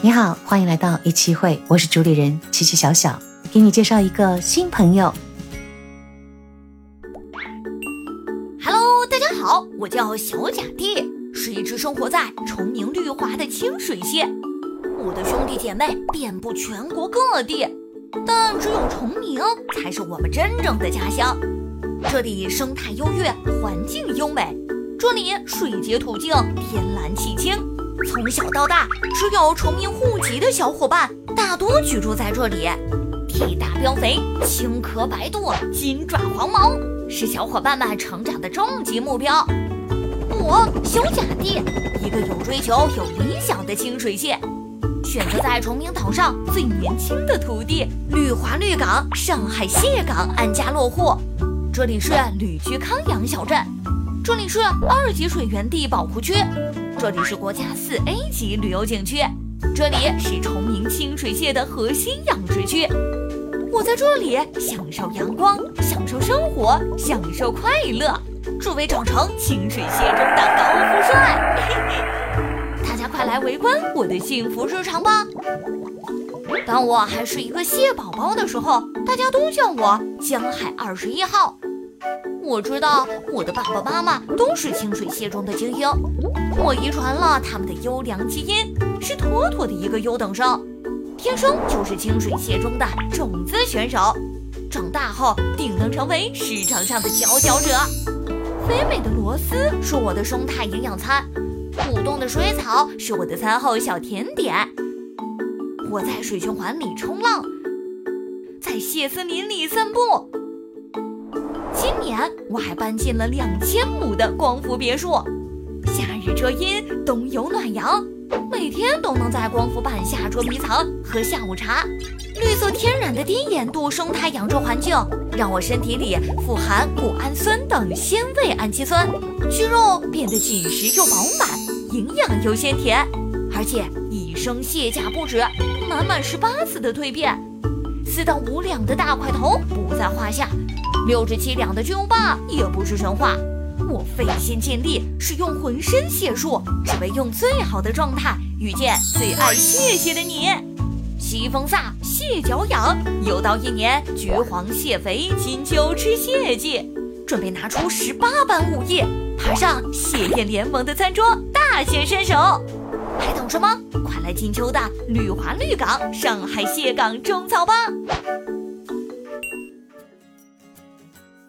你好，欢迎来到一期会，我是主理人琪琪小小，给你介绍一个新朋友。Hello，大家好，我叫小甲弟，是一只生活在崇明绿华的清水蟹。我的兄弟姐妹遍布全国各地，但只有崇明才是我们真正的家乡。这里生态优越，环境优美，这里水洁土净，天蓝气清。从小到大，只有崇明户籍的小伙伴大多居住在这里。体大膘肥，青壳白肚，金爪黄毛，是小伙伴们成长的终极目标。我小甲弟，一个有追求、有理想的清水蟹，选择在崇明岛上最年轻的土地——绿华绿港上海蟹港安家落户。这里是旅居康阳小镇，这里是二级水源地保护区。这里是国家四 A 级旅游景区，这里是崇明清水蟹的核心养殖区。我在这里享受阳光，享受生活，享受快乐，只为长成清水蟹中的高富帅。大家快来围观我的幸福日常吧！当我还是一个蟹宝宝的时候，大家都叫我江海二十一号。我知道我的爸爸妈妈都是清水蟹中的精英，我遗传了他们的优良基因，是妥妥的一个优等生，天生就是清水蟹中的种子选手，长大后定能成为市场上的佼佼者。肥美的螺丝是我的生态营养餐，舞动的水草是我的餐后小甜点。我在水循环里冲浪，在蟹森林里散步。年我还搬进了两千亩的光伏别墅，夏日遮阴，冬有暖阳，每天都能在光伏板下捉迷藏，喝下午茶。绿色天然的低盐度生态养殖环境，让我身体里富含谷氨酸等鲜味氨基酸，肌肉变得紧实又饱满，营养又鲜甜，而且一生卸甲不止，满满十八次的蜕变，四到五两的大块头不在话下。六至七两的巨无霸也不是神话，我费心尽力，使用浑身解数，只为用最好的状态遇见最爱蟹蟹的你。西风飒，蟹脚痒，又到一年橘黄蟹肥，金秋吃蟹季，准备拿出十八般武艺，爬上蟹宴联盟的餐桌，大显身手。还等什么？快来金秋的绿华绿港上海蟹港种草吧！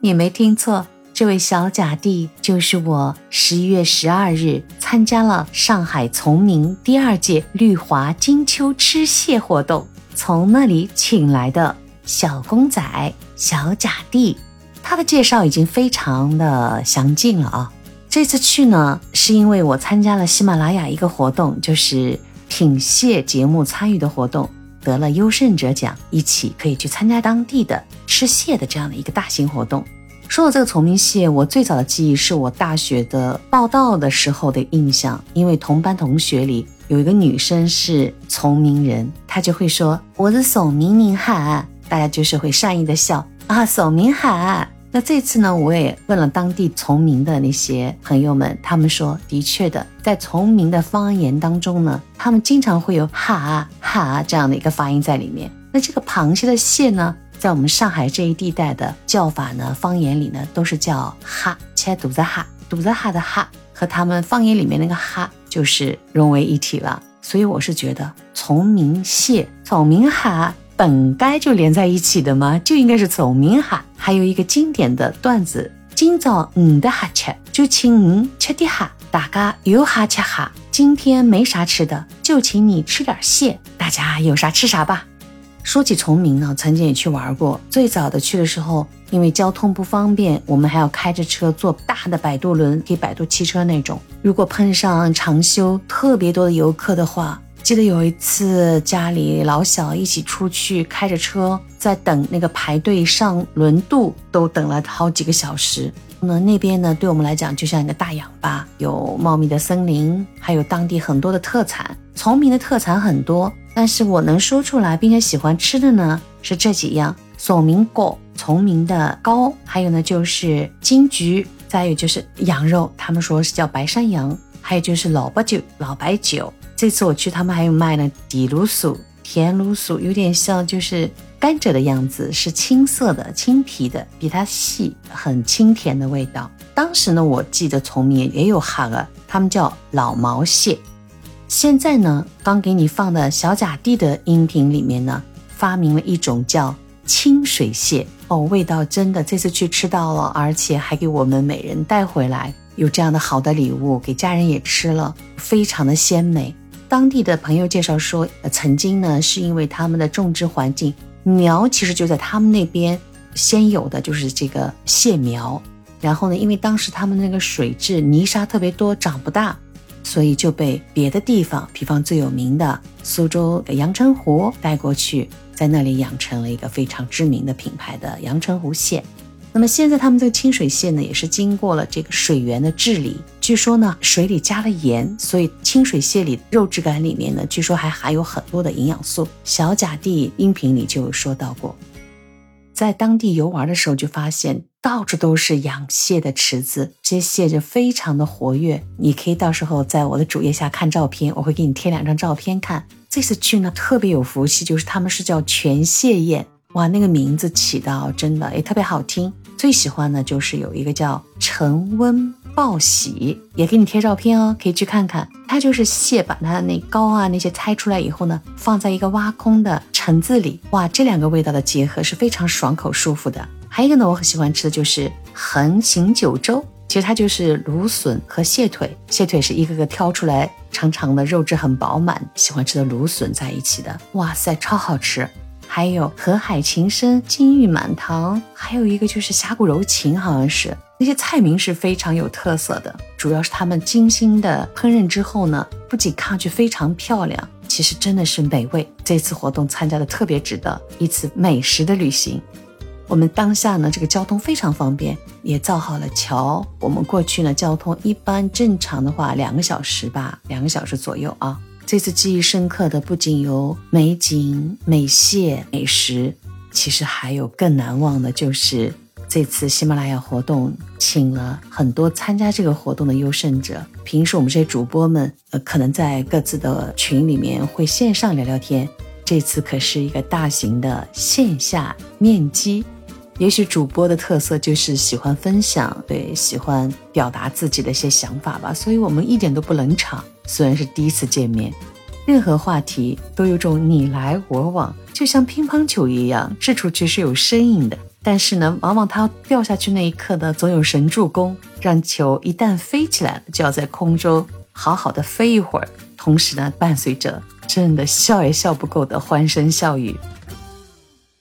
你没听错，这位小甲弟就是我。十一月十二日参加了上海崇明第二届绿华金秋吃蟹活动，从那里请来的小公仔小甲弟。他的介绍已经非常的详尽了啊。这次去呢，是因为我参加了喜马拉雅一个活动，就是品蟹节目参与的活动，得了优胜者奖，一起可以去参加当地的。吃蟹的这样的一个大型活动。说到这个崇明蟹，我最早的记忆是我大学的报道的时候的印象，因为同班同学里有一个女生是崇明人，她就会说我是宋明明哈，大家就是会善意的笑啊，宋明哈。那这次呢，我也问了当地崇明的那些朋友们，他们说的确的，在崇明的方言当中呢，他们经常会有哈啊哈啊这样的一个发音在里面。那这个螃蟹的蟹呢？在我们上海这一地带的叫法呢，方言里呢都是叫哈，切肚子哈，肚子哈的哈和他们方言里面那个哈就是融为一体了。所以我是觉得崇明蟹、崇明哈本该就连在一起的嘛，就应该是崇明哈。还有一个经典的段子：今早你的哈吃，就请你吃点哈，大家有哈吃哈。今天没啥吃的，就请你吃点蟹，大家有啥吃啥吧。说起崇明呢，曾经也去玩过。最早的去的时候，因为交通不方便，我们还要开着车坐大的摆渡轮，可以摆渡汽车那种。如果碰上长休特别多的游客的话，记得有一次家里老小一起出去，开着车在等那个排队上轮渡，都等了好几个小时。那那边呢，对我们来讲就像一个大氧吧，有茂密的森林，还有当地很多的特产。崇明的特产很多。但是我能说出来并且喜欢吃的呢，是这几样：索明果、崇明的糕，还有呢就是金桔，再有就是羊肉，他们说是叫白山羊，还有就是老白酒、老白酒，这次我去，他们还有卖呢底芦笋、甜芦笋，有点像就是甘蔗的样子，是青色的、青皮的，比它细，很清甜的味道。当时呢，我记得崇明也有哈个，他们叫老毛蟹。现在呢，刚给你放的小甲地的音频里面呢，发明了一种叫清水蟹哦，味道真的这次去吃到了，而且还给我们每人带回来，有这样的好的礼物给家人也吃了，非常的鲜美。当地的朋友介绍说，曾经呢是因为他们的种植环境苗其实就在他们那边先有的就是这个蟹苗，然后呢，因为当时他们那个水质泥沙特别多，长不大。所以就被别的地方，比方最有名的苏州的阳澄湖带过去，在那里养成了一个非常知名的品牌的阳澄湖蟹。那么现在他们这个清水蟹呢，也是经过了这个水源的治理，据说呢水里加了盐，所以清水蟹里肉质感里面呢，据说还含有很多的营养素。小甲地音频里就有说到过。在当地游玩的时候，就发现到处都是养蟹的池子，这些蟹就非常的活跃。你可以到时候在我的主页下看照片，我会给你贴两张照片看。这次去呢，特别有福气，就是他们是叫全蟹宴，哇，那个名字起的真的也特别好听。最喜欢的就是有一个叫陈温。报喜也给你贴照片哦，可以去看看。它就是蟹，把它那膏啊那些拆出来以后呢，放在一个挖空的橙子里。哇，这两个味道的结合是非常爽口舒服的。还有一个呢，我很喜欢吃的就是横行九州，其实它就是芦笋和蟹腿，蟹腿是一个个挑出来长长的，肉质很饱满，喜欢吃的芦笋在一起的。哇塞，超好吃。还有河海情深、金玉满堂，还有一个就是峡谷柔情，好像是。那些菜名是非常有特色的，主要是他们精心的烹饪之后呢，不仅看上去非常漂亮，其实真的是美味。这次活动参加的特别值得，一次美食的旅行。我们当下呢，这个交通非常方便，也造好了桥。我们过去呢，交通一般正常的话两个小时吧，两个小时左右啊。这次记忆深刻的不仅有美景、美蟹、美食，其实还有更难忘的就是。这次喜马拉雅活动请了很多参加这个活动的优胜者。平时我们这些主播们，呃，可能在各自的群里面会线上聊聊天。这次可是一个大型的线下面基。也许主播的特色就是喜欢分享，对，喜欢表达自己的一些想法吧。所以我们一点都不冷场。虽然是第一次见面，任何话题都有种你来我往，就像乒乓球一样，掷出去是有声音的。但是呢，往往它掉下去那一刻呢，总有神助攻，让球一旦飞起来了，就要在空中好好的飞一会儿。同时呢，伴随着真的笑也笑不够的欢声笑语。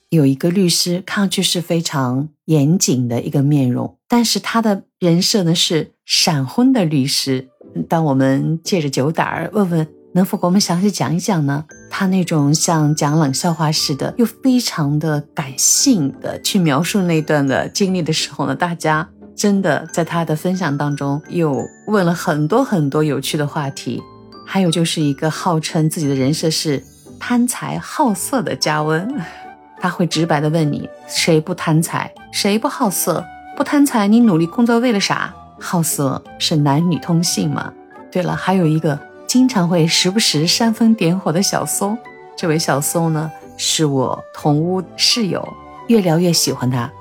有一个律师，看上去是非常严谨的一个面容，但是他的人设呢是闪婚的律师。当我们借着酒胆儿问问。能否给我们详细讲一讲呢？他那种像讲冷笑话似的，又非常的感性的去描述那段的经历的时候呢，大家真的在他的分享当中又问了很多很多有趣的话题。还有就是一个号称自己的人设是贪财好色的加温，他会直白的问你：谁不贪财？谁不好色？不贪财，你努力工作为了啥？好色是男女通性嘛？对了，还有一个。经常会时不时煽风点火的小松，这位小松呢是我同屋室友，越聊越喜欢他。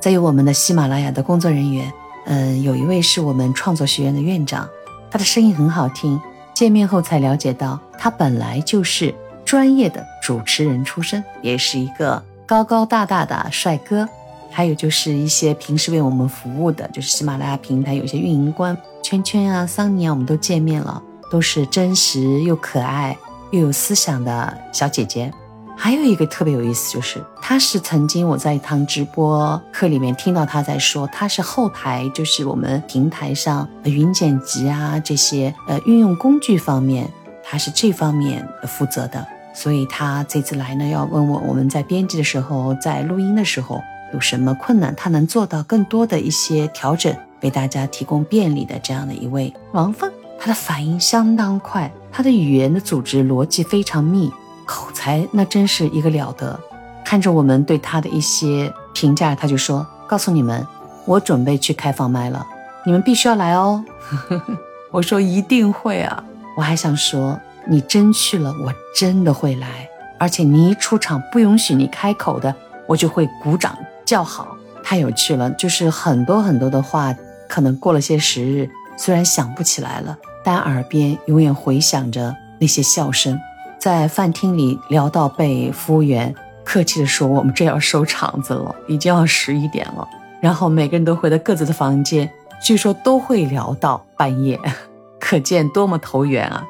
再有我们的喜马拉雅的工作人员，嗯，有一位是我们创作学院的院长，他的声音很好听。见面后才了解到，他本来就是专业的主持人出身，也是一个高高大大的帅哥。还有就是一些平时为我们服务的，就是喜马拉雅平台有些运营官圈圈啊、桑尼啊，我们都见面了。都是真实又可爱又有思想的小姐姐。还有一个特别有意思，就是她是曾经我在一堂直播课里面听到她在说，她是后台，就是我们平台上云剪辑啊这些呃运用工具方面，她是这方面负责的。所以她这次来呢，要问我我们在编辑的时候，在录音的时候有什么困难，他能做到更多的一些调整，为大家提供便利的这样的一位王凤。他的反应相当快，他的语言的组织逻辑非常密，口才那真是一个了得。看着我们对他的一些评价，他就说：“告诉你们，我准备去开放麦了，你们必须要来哦。”我说：“一定会啊！”我还想说，你真去了，我真的会来，而且你一出场不允许你开口的，我就会鼓掌叫好。太有趣了，就是很多很多的话，可能过了些时日，虽然想不起来了，但耳边永远回响着那些笑声。在饭厅里聊到被服务员客气地说：“我们这要收场子了，已经要十一点了。”然后每个人都回到各自的房间，据说都会聊到半夜，可见多么投缘啊！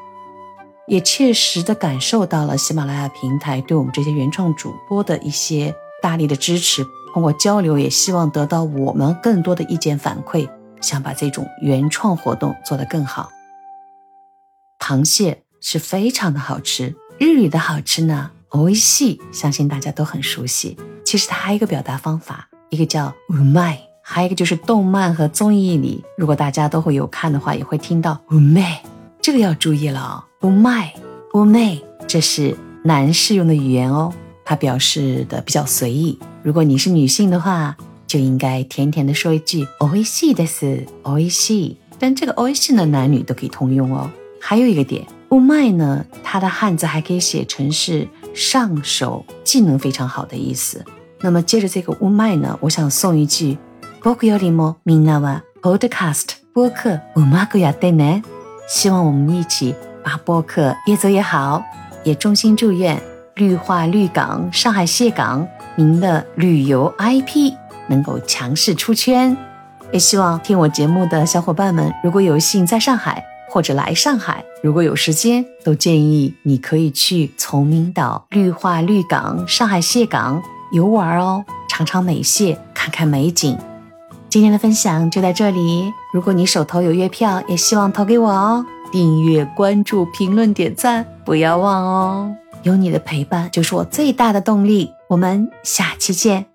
也切实的感受到了喜马拉雅平台对我们这些原创主播的一些大力的支持。通过交流，也希望得到我们更多的意见反馈，想把这种原创活动做得更好。螃蟹是非常的好吃，日语的好吃呢，おいしい，相信大家都很熟悉。其实它还有一个表达方法，一个叫うまい，还有一个就是动漫和综艺里，如果大家都会有看的话，也会听到うまい，这个要注意了哦，うまい，うまい，这是男士用的语言哦。它表示的比较随意。 如果你是女性的话，就应该甜甜的说一句“おいしいです”，おいしい。但这个“おいしい”呢，男女都可以通用哦。还有一个点，うまい呢，它的汉字还可以写成是上手、技能非常好的意思。那么接着这个うまい呢，我想送一句“僕よりもみんなは podcast 播客うまくやってね”。希望我们一起把播客越做越好，也衷心祝愿。绿化绿港、上海蟹港， 您的旅游 IP 能够强势出圈。也希望听我节目的小伙伴们，如果有幸在上海或者来上海，如果有时间，都建议你可以去崇明岛、绿化绿港、上海蟹港游玩哦，尝尝美蟹，看看美景。今天的分享就在这里。如果你手头有月票，也希望投给我哦。订阅、关注、评论、点赞，不要忘哦。有你的陪伴，就是我最大的动力。我们下期见。